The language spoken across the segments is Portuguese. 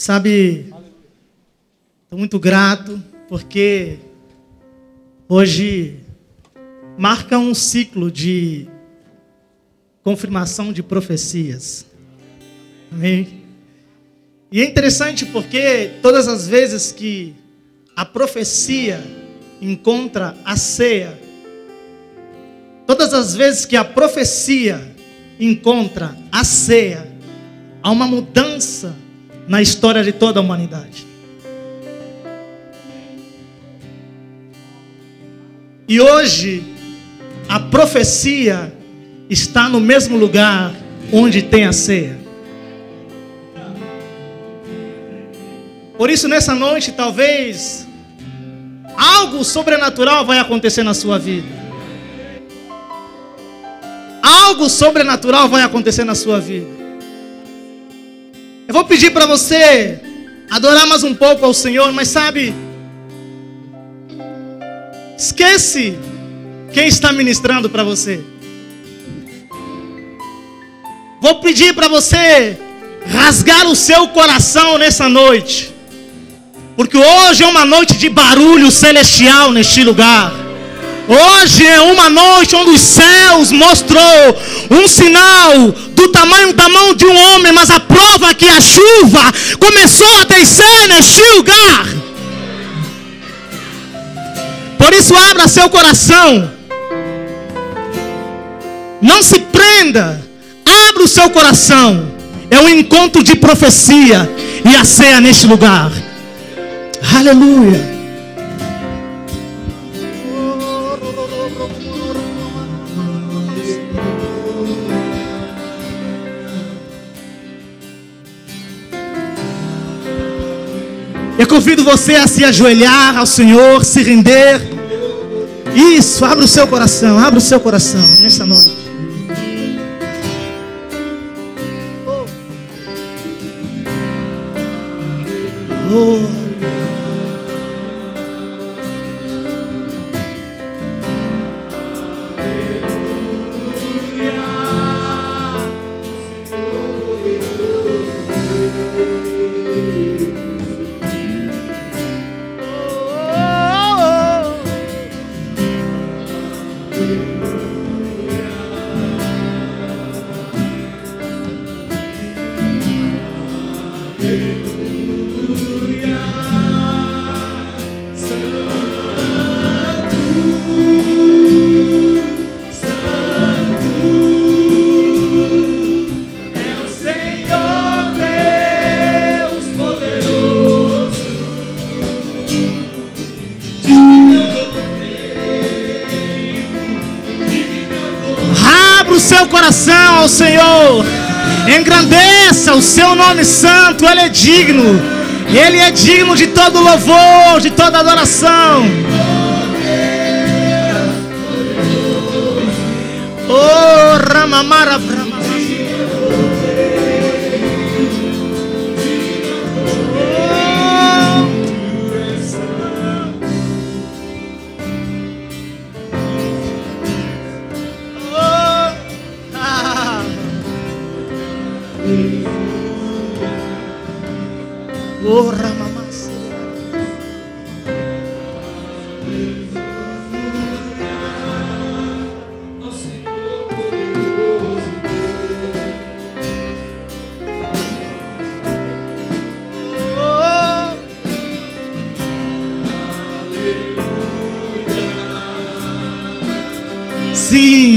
Sabe, estou muito grato porque hoje marca um ciclo de confirmação de profecias. Amém? E é interessante porque todas as vezes que a profecia encontra a ceia, todas as vezes que a profecia encontra a ceia, há uma mudança na história de toda a humanidade. E hoje, a profecia está no mesmo lugar onde tem a ceia. Por isso, nessa noite, talvez algo sobrenatural vai acontecer na sua vida. Algo sobrenatural vai acontecer na sua vida. Eu vou pedir para você adorar mais um pouco ao Senhor, mas sabe, esquece quem está ministrando para você. Vou pedir para você rasgar o seu coração nessa noite, porque hoje é uma noite de barulho celestial neste lugar. Hoje é uma noite onde os céus mostrou um sinal do tamanho da mão de um homem, mas a prova é que a chuva começou a descer neste lugar. Por isso abra seu coração. Não se prenda. Abra o seu coração. É um encontro de profecia e a ceia neste lugar. Aleluia. Convido você a se ajoelhar ao Senhor, se render. Isso, abra o seu coração, abra o seu coração nessa noite. Oh. Ao Senhor. Engrandeça o seu nome santo, Ele é digno. Ele é digno de todo louvor, de toda adoração. Oh, Ramamara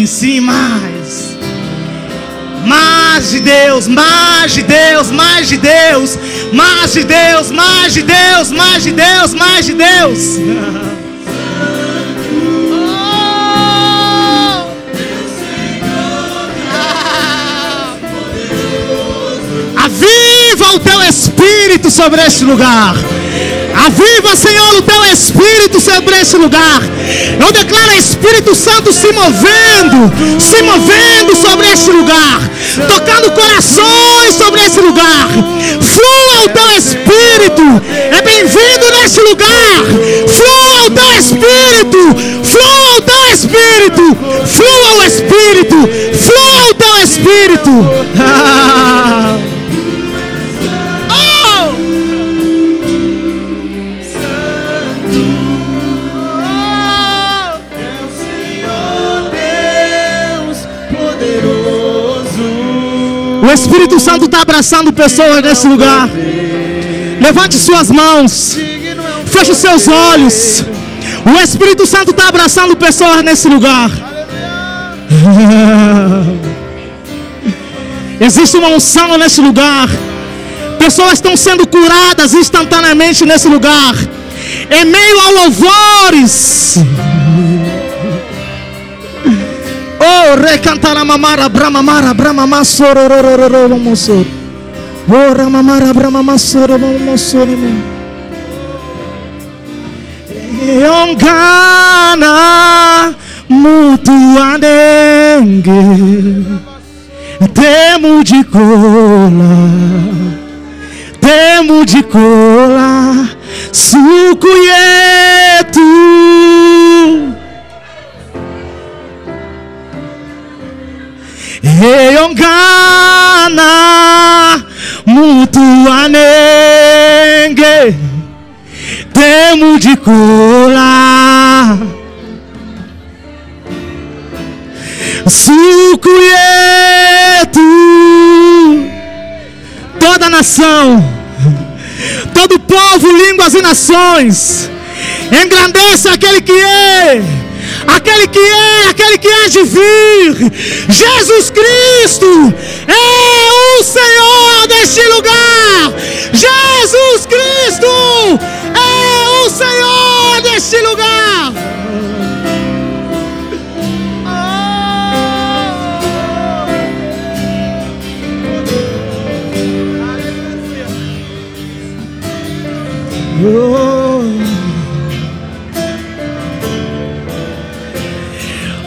sim, mais. Mais de Deus, mais de Deus, mais de Deus, mais de Deus, mais de Deus, mais de Deus, mais de Deus. Aviva o teu espírito sobre este lugar. Aviva, Senhor, o teu Espírito sobre esse lugar. Eu declaro Espírito Santo se movendo, se movendo sobre esse lugar, tocando corações sobre esse lugar. Flua o teu Espírito, é bem-vindo nesse lugar. Flua o teu Espírito, flua o teu Espírito, flua o Espírito, flua o teu Espírito. Ah. Espírito Santo está abraçando pessoas nesse lugar. Levante suas mãos. Feche seus olhos. O Espírito Santo está abraçando pessoas nesse lugar. Existe uma unção nesse lugar. Pessoas estão sendo curadas instantaneamente nesse lugar. Em meio a louvores. Oh, recantara mamara bramamara bramama sorororororo mosor. Oh, ramamara bramama sorororo mosor. Yongana mutuanenge temo de cola temo de cola suco yetu Eyongana mutuanenge temo de cola suco yetu toda nação todo povo línguas e nações engrandece aquele que é aquele que é, aquele que há de vir. Jesus Cristo é o Senhor deste lugar. Jesus Cristo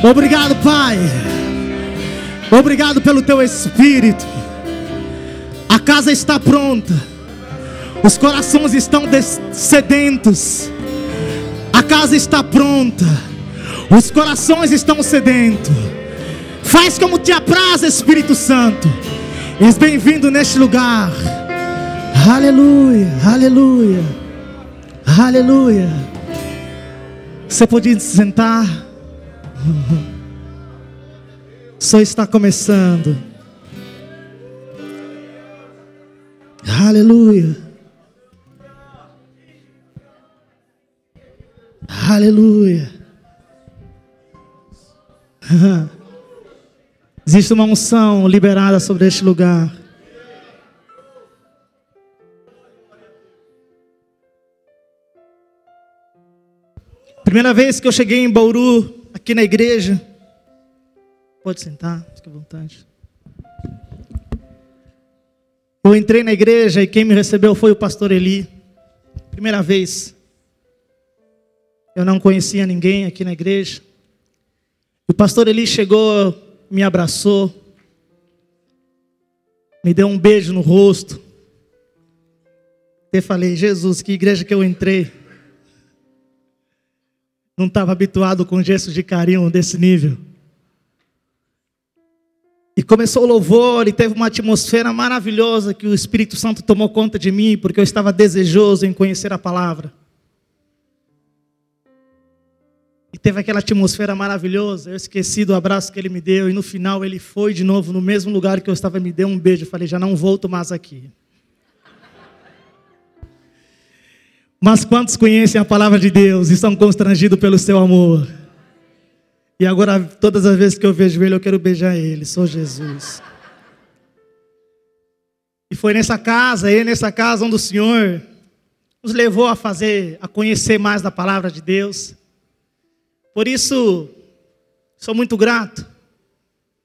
Obrigado, Pai. Obrigado pelo teu espírito. A casa está pronta. Os corações estão sedentos. A casa está pronta. Os corações estão sedentos. Faz como te apraz, Espírito Santo. És bem-vindo neste lugar. Aleluia, aleluia, aleluia. Você pode sentar. Só está começando. Aleluia. Aleluia. Existe uma unção liberada sobre este lugar. Primeira vez que eu cheguei em Bauru, aqui na igreja. Pode sentar, fique à vontade. Eu entrei na igreja e quem me recebeu foi o pastor Eli. Primeira vez. Eu não conhecia ninguém aqui na igreja. O pastor Eli chegou, me abraçou, me deu um beijo no rosto. Eu falei, Jesus, que igreja que eu entrei. Não estava habituado com gestos de carinho desse nível. E começou o louvor e teve uma atmosfera maravilhosa que o Espírito Santo tomou conta de mim, porque eu estava desejoso em conhecer a palavra. E teve aquela atmosfera maravilhosa. Eu esqueci do abraço que ele me deu. E no final ele foi de novo no mesmo lugar que eu estava, me deu um beijo. Eu falei, já não volto mais aqui. Mas quantos conhecem a palavra de Deus e são constrangidos pelo seu amor? E agora, todas as vezes que eu vejo ele, eu quero beijar ele. Sou Jesus. E foi nessa casa, e nessa casa onde o Senhor nos levou a fazer, a conhecer mais da palavra de Deus. Por isso, sou muito grato.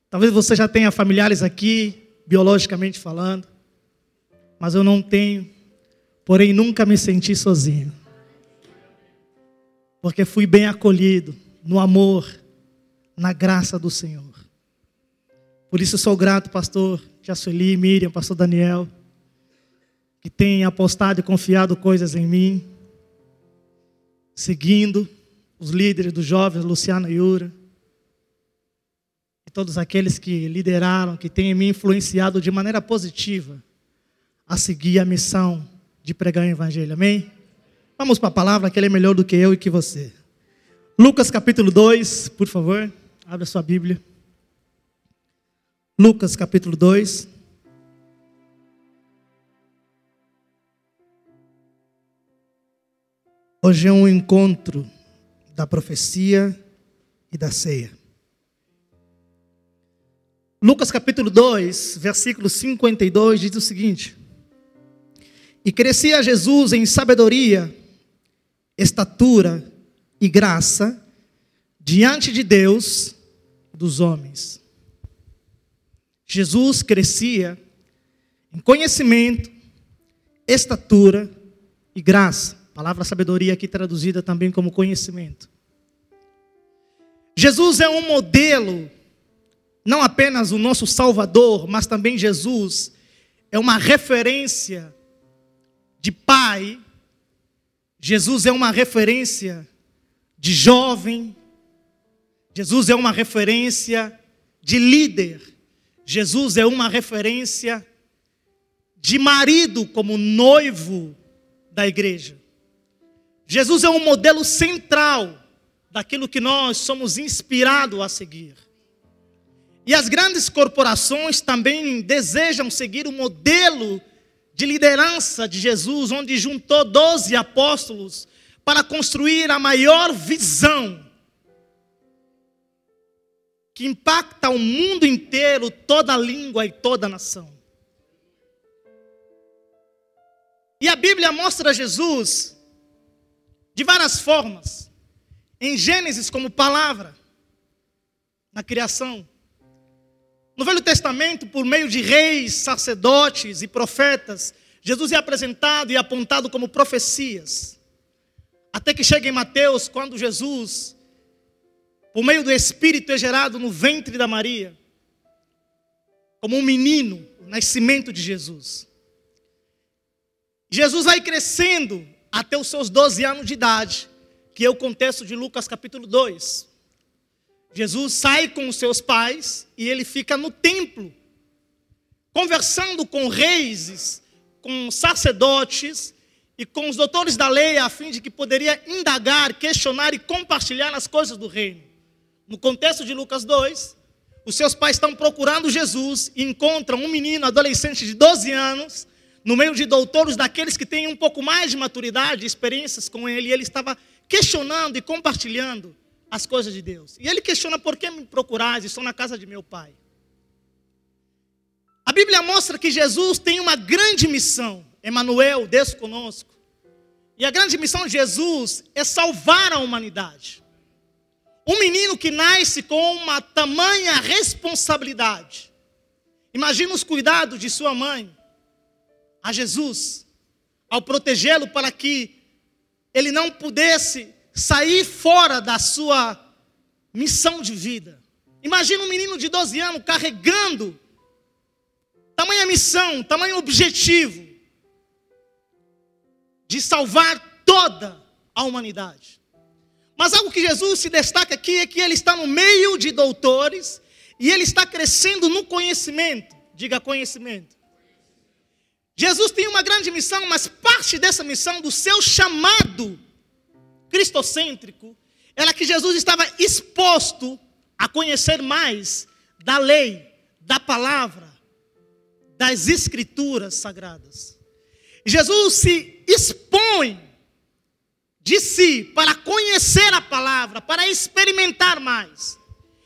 Talvez você já tenha familiares aqui, biologicamente falando, mas eu não tenho porém nunca me senti sozinho, porque fui bem acolhido no amor, na graça do Senhor. Por isso sou grato, pastor Jassuli, Miriam, pastor Daniel, que têm apostado e confiado coisas em mim, seguindo os líderes dos jovens, Luciana e Yura, e todos aqueles que lideraram, que têm me influenciado de maneira positiva a seguir a missão de pregar o Evangelho, amém? Vamos para a palavra, que ele é melhor do que eu e que você. Lucas capítulo 2, por favor, abra sua Bíblia. Lucas capítulo 2. Hoje é um encontro da profecia e da ceia. Lucas capítulo 2, versículo 52 diz o seguinte: e crescia Jesus em sabedoria, estatura e graça diante de Deus dos homens. Jesus crescia em conhecimento, estatura e graça palavra sabedoria aqui traduzida também como conhecimento. Jesus é um modelo, não apenas o nosso Salvador, mas também Jesus é uma referência de pai. Jesus é uma referência de jovem. Jesus é uma referência de líder. Jesus é uma referência de marido como noivo da igreja. Jesus é um modelo central daquilo que nós somos inspirados a seguir. E as grandes corporações também desejam seguir o modelo de liderança de Jesus, onde juntou 12 apóstolos para construir a maior visão que impacta o mundo inteiro, toda língua e toda nação. E a Bíblia mostra Jesus de várias formas. Em Gênesis, como palavra, na criação. No Velho Testamento, por meio de reis, sacerdotes e profetas, Jesus é apresentado e apontado como profecias. Até que chega em Mateus, quando Jesus, por meio do Espírito, é gerado no ventre da Maria, como um menino, o nascimento de Jesus. Jesus vai crescendo até os seus 12 anos de idade, que é o contexto de Lucas capítulo 2. Jesus sai com os seus pais e ele fica no templo, conversando com reis, com sacerdotes e com os doutores da lei, a fim de que poderia indagar, questionar e compartilhar as coisas do reino. No contexto de Lucas 2, os seus pais estão procurando Jesus e encontram um menino adolescente de 12 anos no meio de doutores, daqueles que têm um pouco mais de maturidade, experiências com ele, e ele estava questionando e compartilhando as coisas de Deus. E ele questiona: por que me procurais? Estou na casa de meu pai. A Bíblia mostra que Jesus tem uma grande missão. Emanuel, Deus conosco. E a grande missão de Jesus é salvar a humanidade. Um menino que nasce com uma tamanha responsabilidade. Imagina os cuidados de sua mãe a Jesus, ao protegê-lo para que ele não pudesse sair fora da sua missão de vida. Imagina um menino de 12 anos carregando tamanha missão, tamanho objetivo de salvar toda a humanidade. Mas algo que Jesus se destaca aqui é que ele está no meio de doutores e ele está crescendo no conhecimento. Diga conhecimento. Jesus tem uma grande missão, mas parte dessa missão, do seu chamado cristocêntrico, era que Jesus estava exposto a conhecer mais da lei, da palavra, das escrituras sagradas. Jesus se expõe de si para conhecer a palavra, para experimentar mais.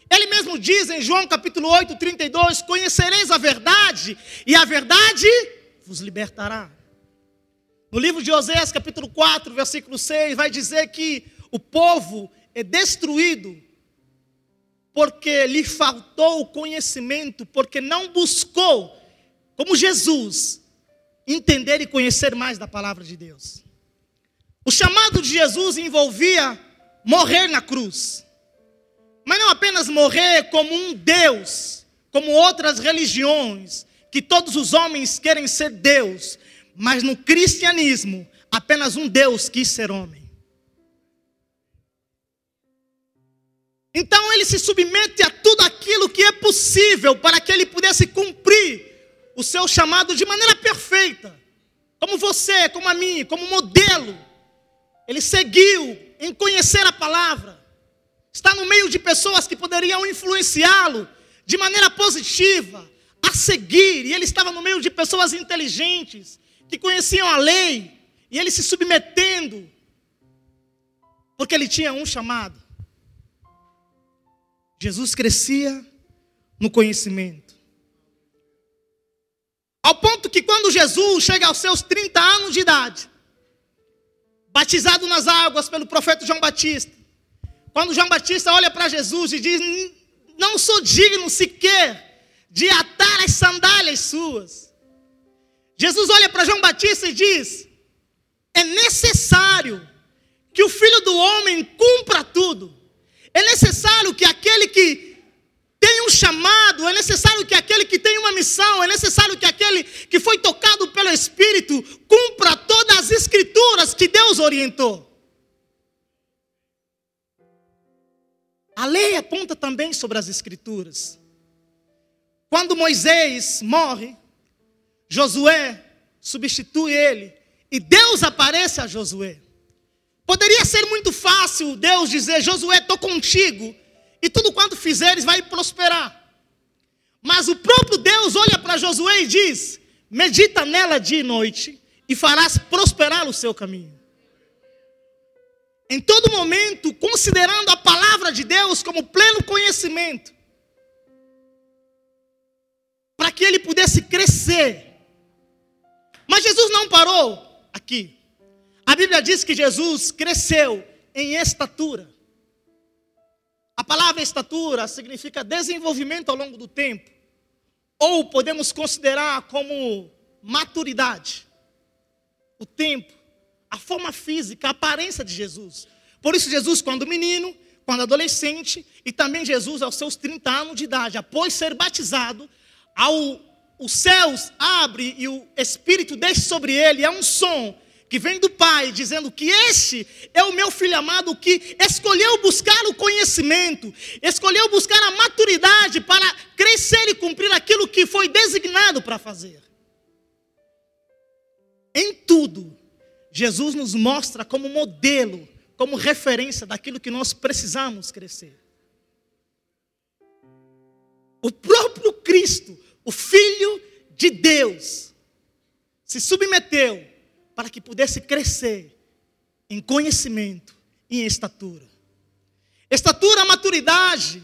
Ele mesmo diz em João capítulo 8, 32: Conhecereis a verdade, e a verdade vos libertará. No livro de Oséias, capítulo 4, versículo 6, vai dizer que o povo é destruído porque lhe faltou o conhecimento, porque não buscou, como Jesus, entender e conhecer mais da palavra de Deus. O chamado de Jesus envolvia morrer na cruz, mas não apenas morrer como um Deus, como outras religiões, que todos os homens querem ser Deus, mas no cristianismo, apenas um Deus quis ser homem. Então ele se submete a tudo aquilo que é possível para que ele pudesse cumprir o seu chamado de maneira perfeita. Como você, como a mim, como modelo. Ele seguiu em conhecer a palavra. Está no meio de pessoas que poderiam influenciá-lo de maneira positiva, a seguir, e ele estava no meio de pessoas inteligentes, que conheciam a lei, e ele se submetendo Porque ele tinha um chamado. Jesus crescia no conhecimento. Ao ponto que quando Jesus chega aos seus 30 anos de idade, batizado nas águas pelo profeta João Batista, quando João Batista olha para Jesus e diz: Não sou digno sequer de atar as sandálias suas. Jesus olha para João Batista e diz: É necessário que o filho do homem cumpra tudo. É necessário que aquele que tem um chamado, é necessário que aquele que tem uma missão, é necessário que aquele que foi tocado pelo Espírito cumpra todas as escrituras que Deus orientou. A lei aponta também sobre as escrituras. Quando Moisés morre, Josué substitui ele e Deus aparece a Josué. Poderia ser muito fácil Deus dizer: Josué, estou contigo, e tudo quanto fizeres vai prosperar. Mas o próprio Deus olha para Josué e diz: Medita nela dia e noite, e farás prosperar o seu caminho. Em todo momento, considerando a palavra de Deus como pleno conhecimento, para que ele pudesse crescer. Mas Jesus não parou aqui. A Bíblia diz que Jesus cresceu em estatura. A palavra estatura significa desenvolvimento ao longo do tempo, ou podemos considerar como maturidade. O tempo, a forma física, a aparência de Jesus. Por isso, Jesus, quando menino, quando adolescente, e também Jesus aos seus 30 anos de idade, após ser batizado, ao, os céus abre e o Espírito desce sobre ele, é um som que vem do Pai, dizendo que este é o meu filho amado que escolheu buscar o conhecimento, escolheu buscar a maturidade para crescer e cumprir aquilo que foi designado para fazer. Em tudo, Jesus nos mostra como modelo, como referência daquilo que nós precisamos crescer. O próprio Cristo, o Filho de Deus, se submeteu para que pudesse crescer em conhecimento e em estatura. Estatura, maturidade,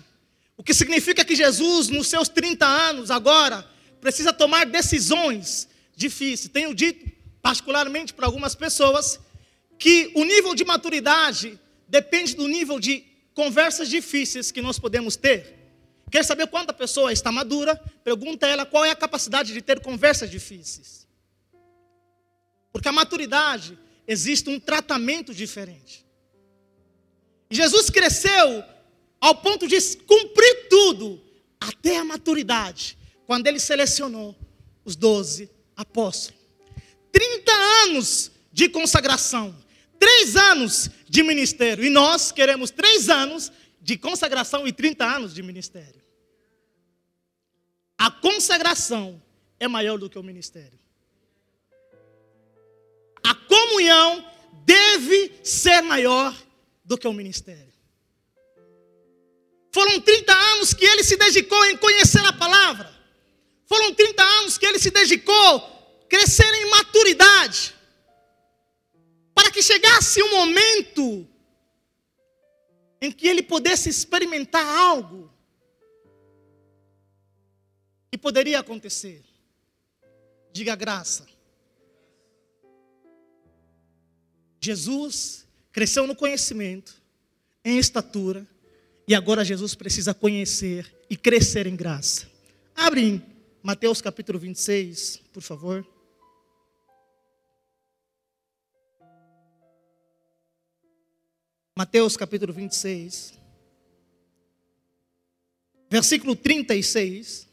o que significa que Jesus, nos seus 30 anos, agora, precisa tomar decisões difíceis. Tenho dito, particularmente para algumas pessoas, que o nível de maturidade depende do nível de conversas difíceis que nós podemos ter. Quer saber quando a pessoa está madura? Pergunta a ela qual é a capacidade de ter conversas difíceis. Porque a maturidade existe um tratamento diferente. Jesus cresceu ao ponto de cumprir tudo até a maturidade, quando ele selecionou os doze apóstolos. 30 anos de consagração, três anos de ministério, e nós queremos três anos de consagração e 30 anos de ministério. A consagração é maior do que o ministério a comunhão deve ser maior do que o ministério. Foram 30 anos que ele se dedicou em conhecer a palavra. Foram 30 anos que ele se dedicou a crescer em maturidade. Para que chegasse um momento em que ele pudesse experimentar algo que poderia acontecer. Diga graça. Jesus cresceu no conhecimento, em estatura, e agora Jesus precisa conhecer e crescer em graça. Abre em Mateus capítulo 26, por favor. Mateus capítulo 26, versículo 36.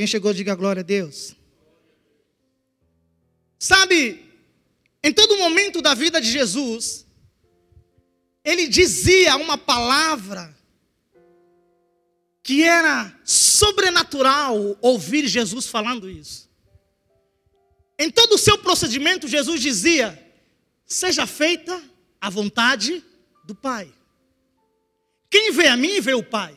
Quem chegou, diga glória a Deus. Sabe, em todo momento da vida de Jesus, ele dizia uma palavra que era sobrenatural ouvir Jesus falando isso. Em todo o seu procedimento, Jesus dizia: Seja feita a vontade do Pai. Quem vê a mim, vê o Pai.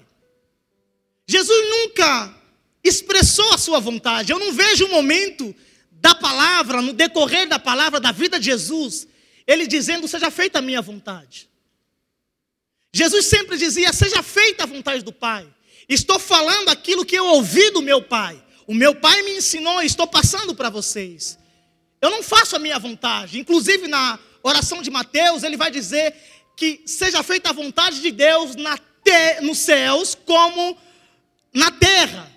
Jesus nunca expressou a sua vontade. Eu não vejo um momento da palavra, no decorrer da palavra da vida de Jesus, ele dizendo: Seja feita a minha vontade. Jesus sempre dizia: Seja feita a vontade do Pai. Estou falando aquilo que eu ouvi do meu Pai. O meu Pai me ensinou e estou passando para vocês. Eu não faço a minha vontade. Inclusive na oração de Mateus, ele vai dizer que seja feita a vontade de Deus te, nos céus como na terra.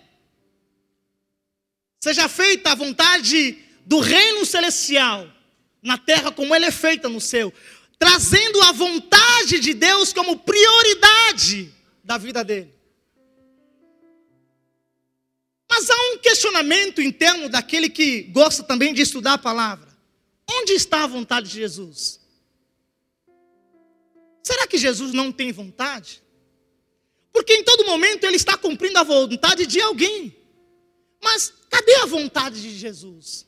Seja feita a vontade do reino celestial na terra como ele é feita no céu, trazendo a vontade de Deus como prioridade da vida dele. Mas há um questionamento interno daquele que gosta também de estudar a palavra. Onde está a vontade de Jesus? Será que Jesus não tem vontade? Porque em todo momento ele está cumprindo a vontade de alguém. Mas cadê a vontade de Jesus?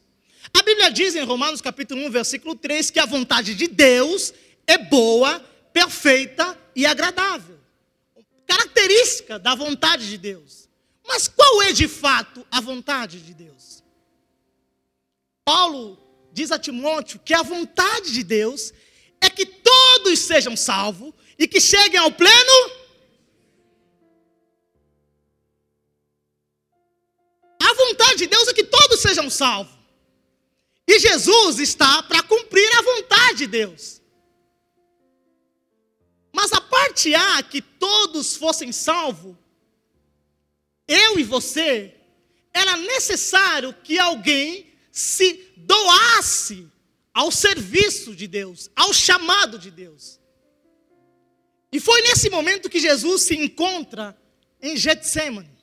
A Bíblia diz em Romanos capítulo 1, versículo 3, que a vontade de Deus é boa, perfeita e agradável. Característica da vontade de Deus. Mas qual é de fato a vontade de Deus? Paulo diz a Timóteo que a vontade de Deus é que todos sejam salvos e que cheguem ao pleno. Salvos. E Jesus está para cumprir a vontade de Deus. Mas a parte A, que todos fossem salvos, eu e você, era necessário que alguém se doasse ao serviço de Deus, ao chamado de Deus. E foi nesse momento que Jesus se encontra em Getsemane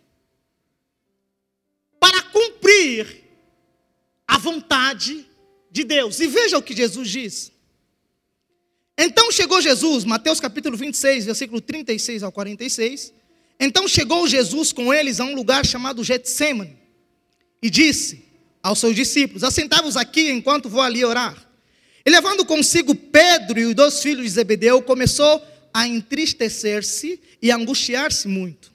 para cumprir a vontade de Deus. E veja o que Jesus diz. Então chegou Jesus, Mateus capítulo 26, versículo 36 ao 46. Então chegou Jesus com eles a um lugar chamado Getsemane e disse aos seus discípulos: Assentai-vos aqui enquanto vou ali orar. E levando consigo Pedro e os dois filhos de Zebedeu, começou a entristecer-se e angustiar-se muito.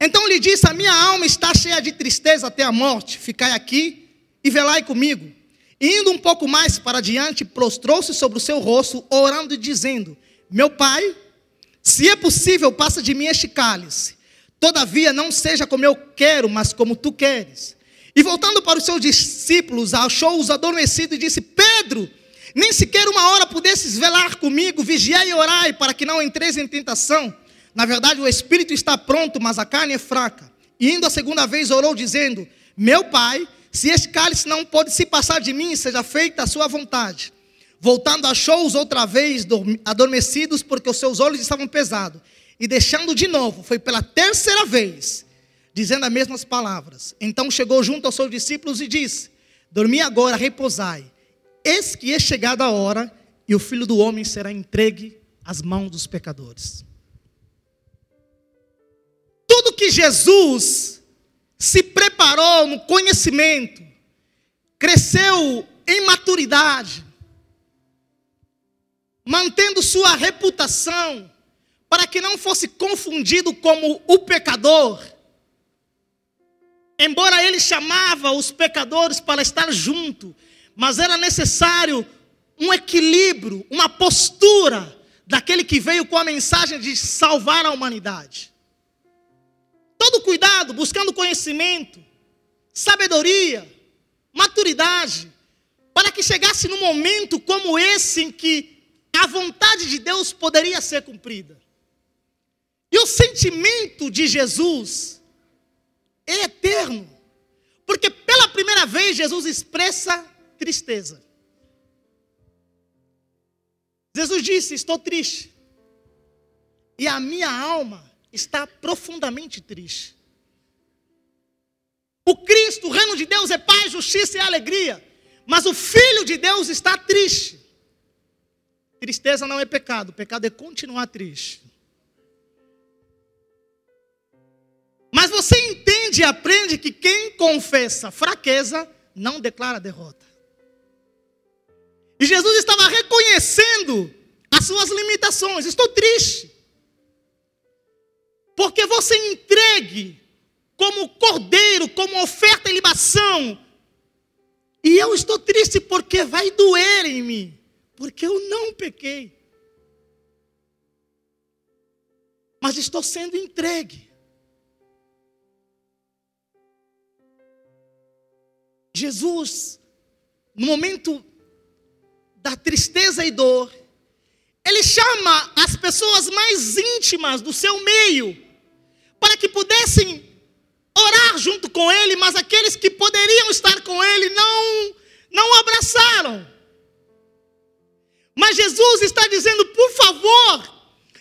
Então lhe disse: A minha alma está cheia de tristeza até a morte. Ficai aqui e velai comigo. Indo um pouco mais para diante, prostrou-se sobre o seu rosto, orando e dizendo: Meu pai, se é possível, passa de mim este cálice. Todavia, não seja como eu quero, mas como tu queres. E voltando para os seus discípulos, achou-os adormecidos e disse: Pedro, nem sequer uma hora pudesses velar comigo, vigiai e orai, para que não entreis em tentação. Na verdade, o espírito está pronto, mas a carne é fraca. E indo a segunda vez, orou, dizendo: Meu pai, se este cálice não pode se passar de mim, seja feita a sua vontade. Voltando, achou-os outra vez adormecidos, porque os seus olhos estavam pesados. E deixando de novo, foi pela terceira vez dizendo as mesmas palavras. Então chegou junto aos seus discípulos e disse: Dormi agora, repousai. Eis que é chegada a hora e o filho do homem será entregue às mãos dos pecadores. Tudo que Jesus se preparou no conhecimento, cresceu em maturidade, mantendo sua reputação, para que não fosse confundido como o pecador Embora ele chamava os pecadores para estar junto, mas era necessário um equilíbrio, uma postura daquele que veio com a mensagem de salvar a humanidade. Todo cuidado, buscando conhecimento, sabedoria, maturidade, para que chegasse num momento como esse em que a vontade de Deus poderia ser cumprida. E o sentimento de Jesus é eterno. Porque pela primeira vez Jesus expressa tristeza. Jesus disse: Estou triste. E a minha alma está profundamente triste. O Cristo, o reino de Deus é paz, justiça e alegria. Mas o Filho de Deus está triste. Tristeza não é pecado, pecado é continuar triste. Mas você entende e aprende que quem confessa fraqueza não declara derrota. E Jesus estava reconhecendo as suas limitações. Estou triste. Porque você entregue como cordeiro, como oferta e libação. E eu estou triste porque vai doer em mim. porque eu não pequei. Mas estou sendo entregue. Jesus, no momento da tristeza e dor, ele chama as pessoas mais íntimas do seu meio para que pudessem orar junto com ele, mas aqueles que poderiam estar com ele não não o abraçaram. Mas Jesus está dizendo, por favor,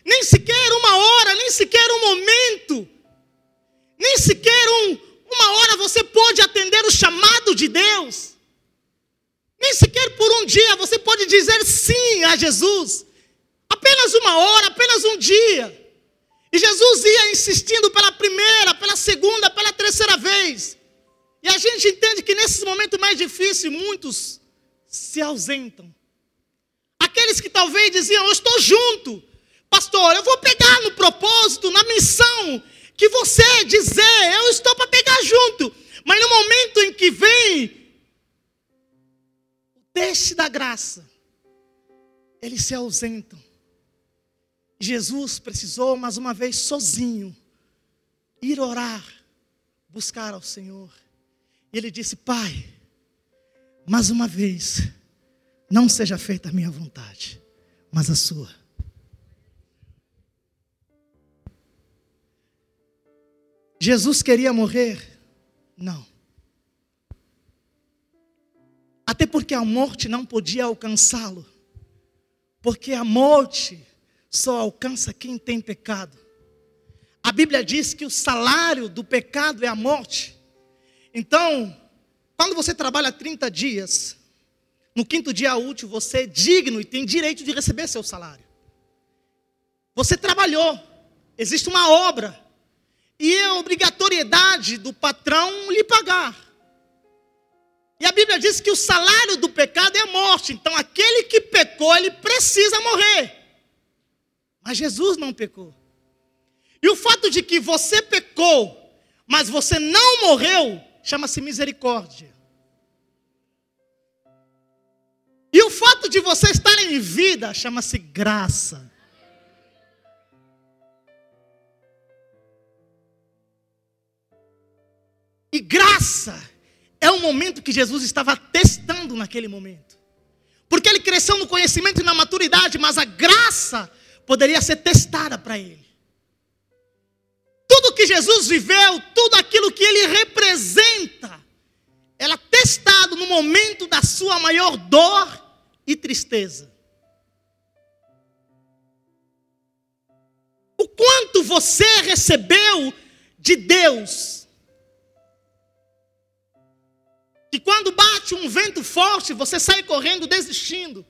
nem sequer uma hora, nem sequer um momento, nem sequer um, uma hora você pode atender o chamado de Deus. Nem sequer por um dia você pode dizer sim a Jesus. Apenas uma hora, apenas um dia. E Jesus ia insistindo pela primeira, pela segunda, pela terceira vez. E a gente entende que nesses momentos mais difíceis, muitos se ausentam. Aqueles que talvez diziam, eu estou junto, pastor, eu vou pegar no propósito, na missão, que você dizer, eu estou para pegar junto. Mas no momento em que vem o teste da graça, eles se ausentam. Jesus precisou, mais uma vez, sozinho, ir orar, buscar ao Senhor. E ele disse: Pai, mais uma vez, não seja feita a minha vontade, mas a sua. Jesus queria morrer? Não. Até porque a morte não podia alcançá-lo. Porque a morte só alcança quem tem pecado. A Bíblia diz que o salário do pecado é a morte. Então, quando você trabalha 30 dias, no quinto dia útil você é digno e tem direito de receber seu salário. Você trabalhou, existe uma obra, e é obrigatoriedade do patrão lhe pagar. E a Bíblia diz que o salário do pecado é a morte. Então, aquele que pecou, ele precisa morrer. Mas Jesus não pecou. E o fato de que você pecou, mas você não morreu, chama-se misericórdia. E o fato de você estar em vida chama-se graça. E graça é o momento que Jesus estava testando naquele momento. Porque ele cresceu no conhecimento e na maturidade, mas a graça poderia ser testada para ele. Tudo que Jesus viveu, tudo aquilo que ele representa, era testado no momento da sua maior dor e tristeza. O quanto você recebeu de Deus. Que quando bate um vento forte, você sai correndo desistindo.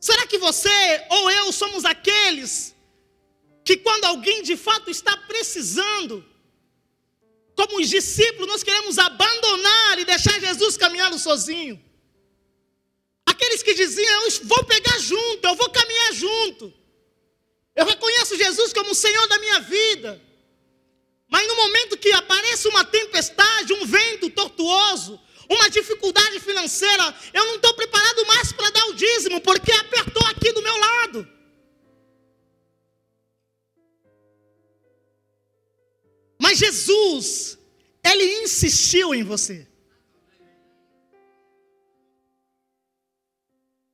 Será que você ou eu somos aqueles que, quando alguém de fato está precisando, como os discípulos, nós queremos abandonar e deixar Jesus caminhando sozinho? Aqueles que diziam: Eu vou pegar junto, eu vou caminhar junto. Eu reconheço Jesus como o Senhor da minha vida. Mas no momento que aparece uma tempestade, um vento tortuoso, uma dificuldade financeira, eu não estou preparado mais para dar o dízimo, porque apertou aqui do meu lado. Mas Jesus, Ele insistiu em você.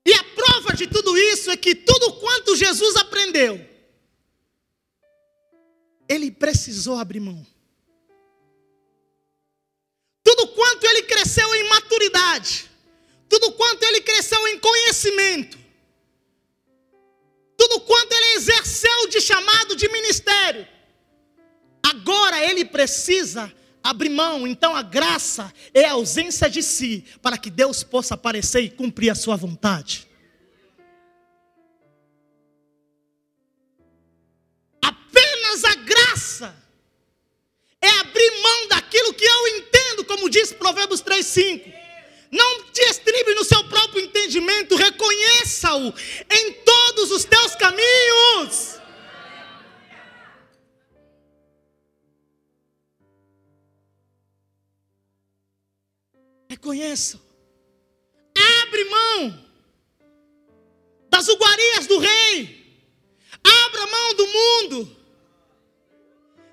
E a prova de tudo isso é que tudo quanto Jesus aprendeu, Ele precisou abrir mão. Tudo quanto ele cresceu em maturidade, tudo quanto ele cresceu em conhecimento, tudo quanto ele exerceu de chamado de ministério, agora ele precisa abrir mão. Então a graça é a ausência de si, para que Deus possa aparecer e cumprir a sua vontade. Apenas a graça é abrir mão daquilo que eu entendo, como diz Provérbios 3,5. Não te estribe no seu próprio entendimento, reconheça-o em todos os teus caminhos. Reconheça. Abre mão. das iguarias do rei. Abra mão do mundo.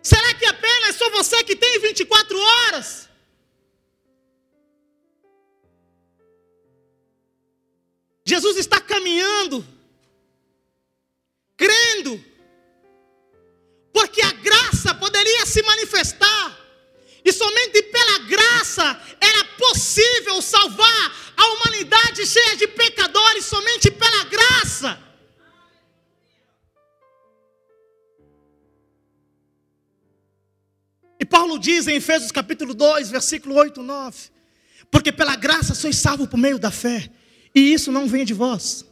Será que apenas só você que tem 24 horas? Jesus está caminhando, crendo, porque a graça poderia se manifestar, e somente pela graça era possível salvar a humanidade cheia de pecadores, somente pela graça. E Paulo diz em Efésios capítulo 2, versículo 8, 9: Porque pela graça sois salvos por meio da fé, e isso não vem de vós.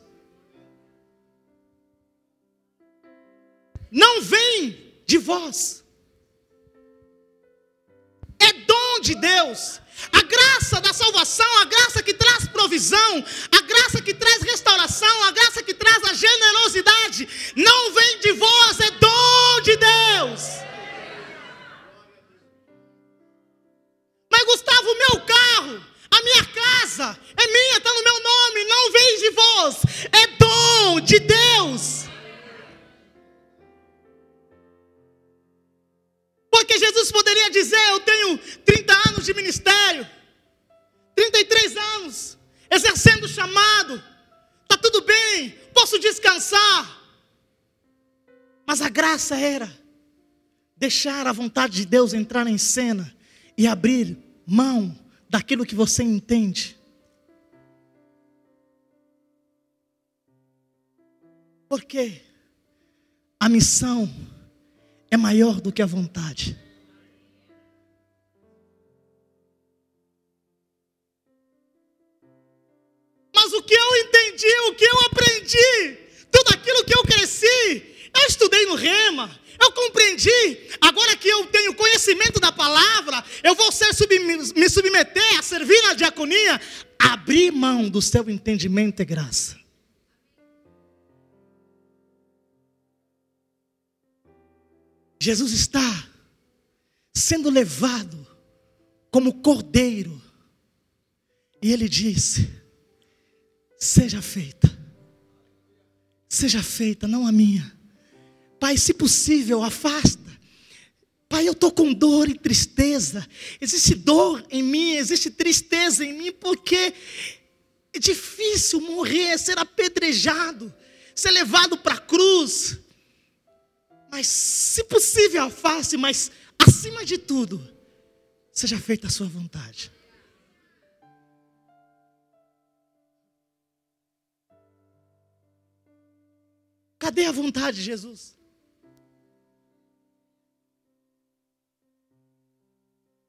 Não vem de vós. É dom de Deus. A graça da salvação, a graça que traz provisão, a graça que traz restauração, a graça que traz a generosidade, não vem de vós, é dom de Deus. Mas Gustavo, meu carro, a minha casa é minha, está no meu nome, não vem de vós, é dom de Deus. Porque Jesus poderia dizer: Eu tenho 30 anos de ministério, 33 anos, exercendo o chamado, está tudo bem, posso descansar. Mas a graça era deixar a vontade de Deus entrar em cena e abrir mão daquilo que você entende. Porque a missão é maior do que a vontade. Mas o que eu entendi, o que eu aprendi, tudo aquilo que eu cresci, eu estudei no Rema, eu compreendi. Agora que eu tenho conhecimento da palavra, eu vou ser me submeter a servir na diaconia. Abrir mão do seu entendimento é graça. Jesus está sendo levado como cordeiro. E ele disse: Seja feita, seja feita, não a minha Pai, se possível, afasta. Pai, eu estou com dor e tristeza. Existe dor em mim, existe tristeza em mim, porque é difícil morrer, ser apedrejado, ser levado para a cruz. Mas, se possível, afaste, mas acima de tudo, seja feita a sua vontade. Cadê a vontade, Jesus?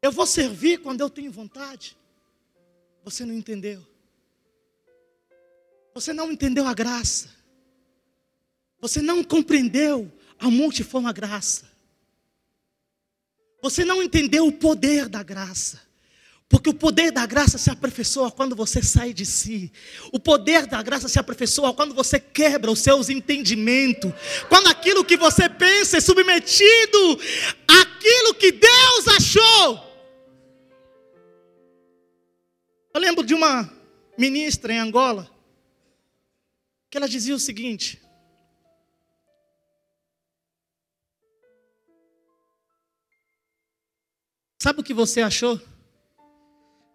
Eu vou servir quando eu tenho vontade. Você não entendeu. Você não entendeu a graça. Você não compreendeu a multiforme graça. Você não entendeu o poder da graça. Porque o poder da graça se aperfeiçoa quando você sai de si. O poder da graça se aperfeiçoa quando você quebra os seus entendimentos. Quando aquilo que você pensa é submetido àquilo que Deus achou. Eu lembro de uma ministra em Angola, que ela dizia o seguinte: Sabe o que você achou?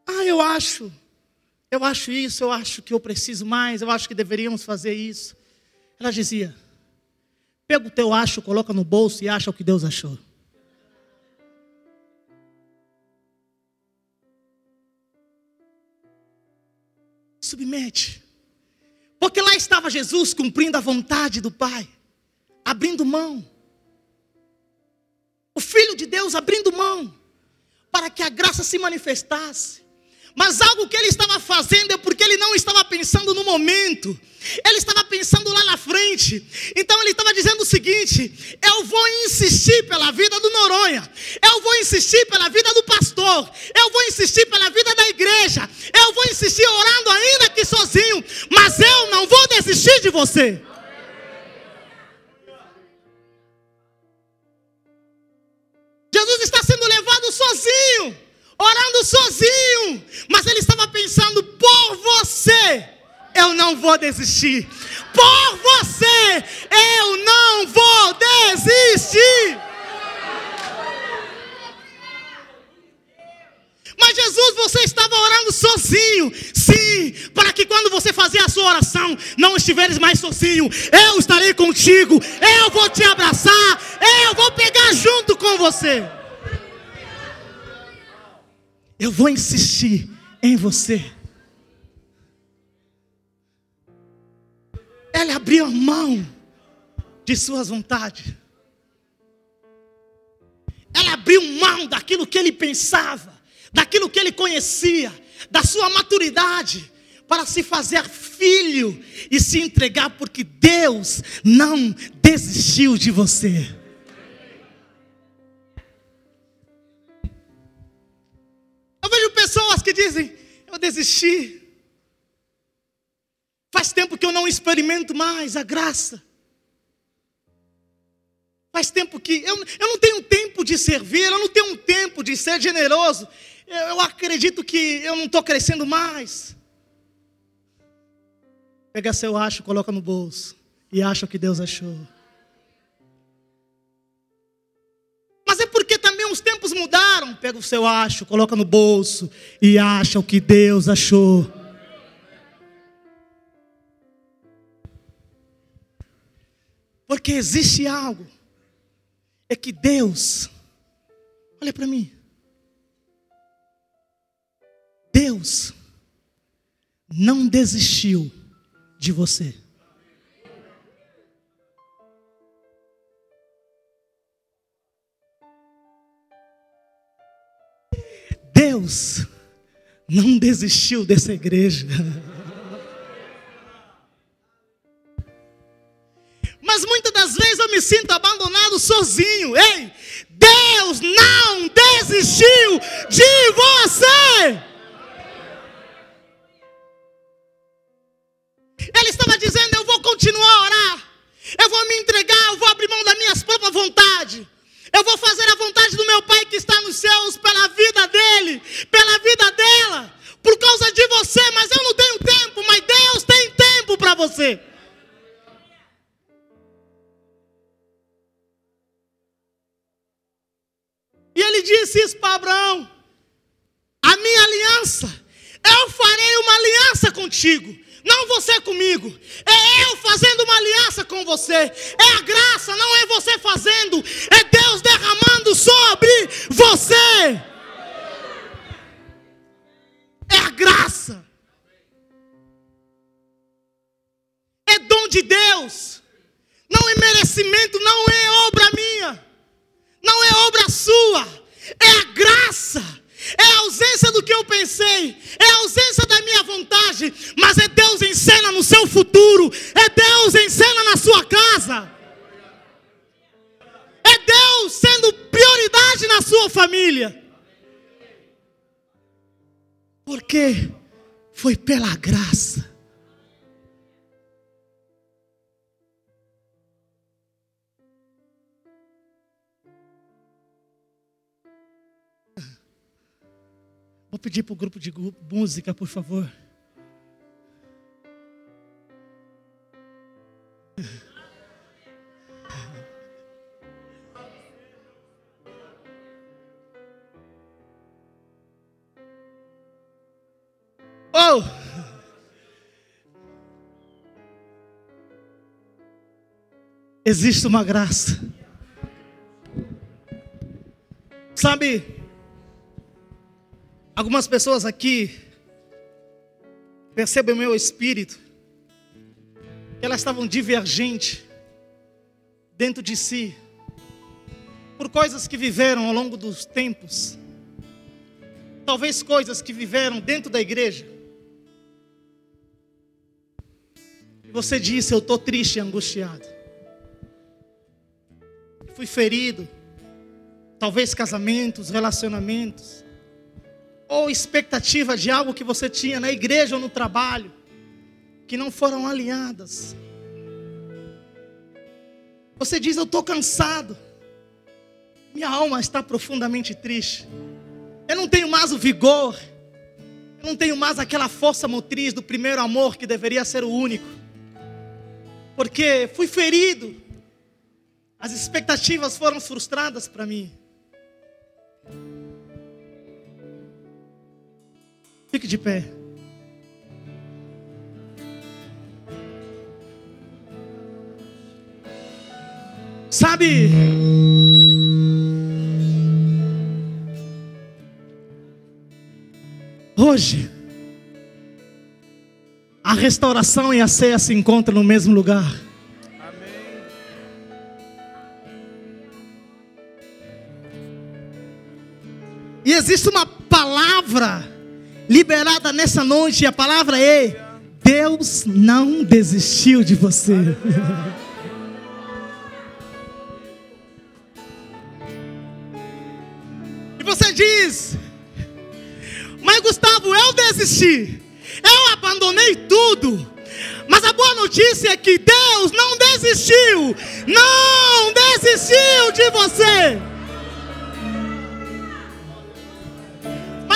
Ah, eu acho. Eu acho isso, eu acho que eu preciso mais, eu acho que deveríamos fazer isso. Ela dizia: Pega o teu acho, coloca no bolso e acha o que Deus achou. submete. Porque lá estava Jesus cumprindo a vontade do Pai, abrindo mão. O Filho de Deus abrindo mão, para que a graça se manifestasse. Mas algo que ele estava fazendo é porque ele não estava pensando no momento, ele estava pensando lá na frente. Então ele estava dizendo o seguinte: eu vou insistir pela vida do Noronha, eu vou insistir pela vida do pastor, eu vou insistir pela vida da igreja, eu vou insistir orando ainda aqui sozinho, mas eu não vou desistir de você. Sozinho orando sozinho, mas ele estava pensando: por você, eu não vou desistir. Por você, eu não vou desistir. Mas Jesus, você estava orando sozinho. Sim, para que quando você fazer a sua oração, não estiveres mais sozinho. Eu estarei contigo. Eu vou te abraçar. Eu vou pegar junto com você. Eu vou insistir em você. Ele abriu a mão de suas vontades. Ela abriu mão daquilo que ele pensava daquilo que ele conhecia, da sua maturidade, para se fazer filho e se entregar, porque Deus não desistiu de você. Pessoas que dizem: Eu desisti. Faz tempo que eu não experimento mais a graça. Faz tempo que eu, eu não tenho tempo de servir, eu não tenho tempo de ser generoso eu acredito que eu não estou crescendo mais. Pega seu acho, coloca no bolso e acha o que Deus achou. Mudaram. Pega o seu acho, coloca no bolso e acha o que Deus achou. Porque existe algo. É que Deus, olha para mim. Deus não desistiu de você. Deus não desistiu dessa igreja. Mas muitas das vezes eu me sinto abandonado sozinho. Ei, Deus não desistiu de você. Ele estava dizendo: Eu vou continuar a orar, eu vou me entregar, disse para Abraão: A minha aliança, eu farei uma aliança contigo. Não você comigo. É eu fazendo uma aliança com você. É a graça, não é você fazendo. É Deus derramando sobre você. É a graça. É dom de Deus. Não é merecimento, não é obra minha. Não é obra sua. É a graça é a ausência do que eu pensei, é a ausência da minha vontade, mas é Deus em cena no seu futuro, é Deus em cena na sua casa, é Deus sendo prioridade na sua família, porque foi pela graça. Vou pedir para o grupo de música, por favor. Oh! Existe uma graça. Sabe, Algumas pessoas aqui percebem o meu espírito elas estavam divergentes dentro de si por coisas que viveram ao longo dos tempos. Talvez coisas que viveram dentro da igreja. Você disse: Eu estou triste e angustiado. Fui ferido. Talvez casamentos, relacionamentos ou expectativa de algo que você tinha na igreja ou no trabalho, que não foram alinhadas. Você diz: Eu estou cansado, minha alma está profundamente triste, eu não tenho mais o vigor, eu não tenho mais aquela força motriz do primeiro amor que deveria ser o único. Porque fui ferido. As expectativas foram frustradas para mim. Fique de pé. Sabe? Hoje, a restauração e a ceia se encontram no mesmo lugar. E existe uma palavra liberada nessa noite, a palavra é: Deus não desistiu de você. e você diz, mas Gustavo, eu desisti, eu abandonei tudo. Mas a boa notícia é que Deus não desistiu, não desistiu de você.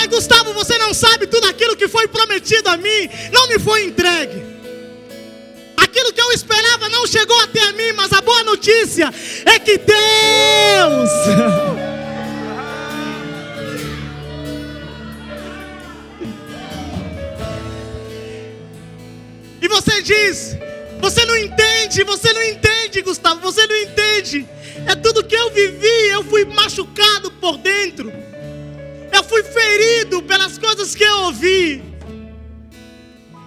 Gustavo, você não sabe tudo aquilo que foi prometido a mim, não me foi entregue. Aquilo que eu esperava não chegou até a mim, mas a boa notícia é que Deus. E você diz, você não entende, você não entende, Gustavo, você não entende. É tudo que eu vivi, eu fui machucado por dentro. Fui ferido pelas coisas que eu ouvi.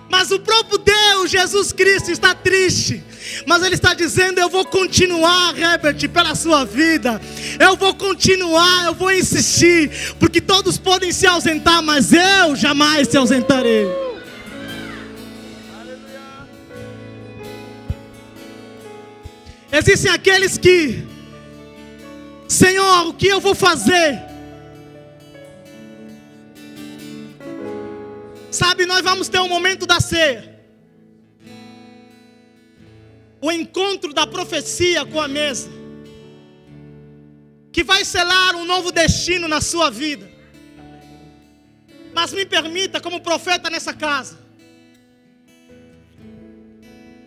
Mas o próprio Deus, Jesus Cristo, está triste. Mas Ele está dizendo: Eu vou continuar, Herbert, pela sua vida. Eu vou continuar, eu vou insistir. Porque todos podem se ausentar, mas eu jamais se ausentarei. Existem aqueles que, Senhor, o que eu vou fazer? Sabe, nós vamos ter um momento da ceia. O encontro da profecia com a mesa. Que vai selar um novo destino na sua vida. Mas me permita, como profeta nessa casa,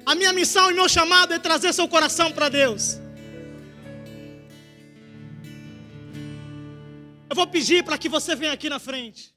a minha missão e meu chamado é trazer seu coração para Deus. Eu vou pedir para que você venha aqui na frente.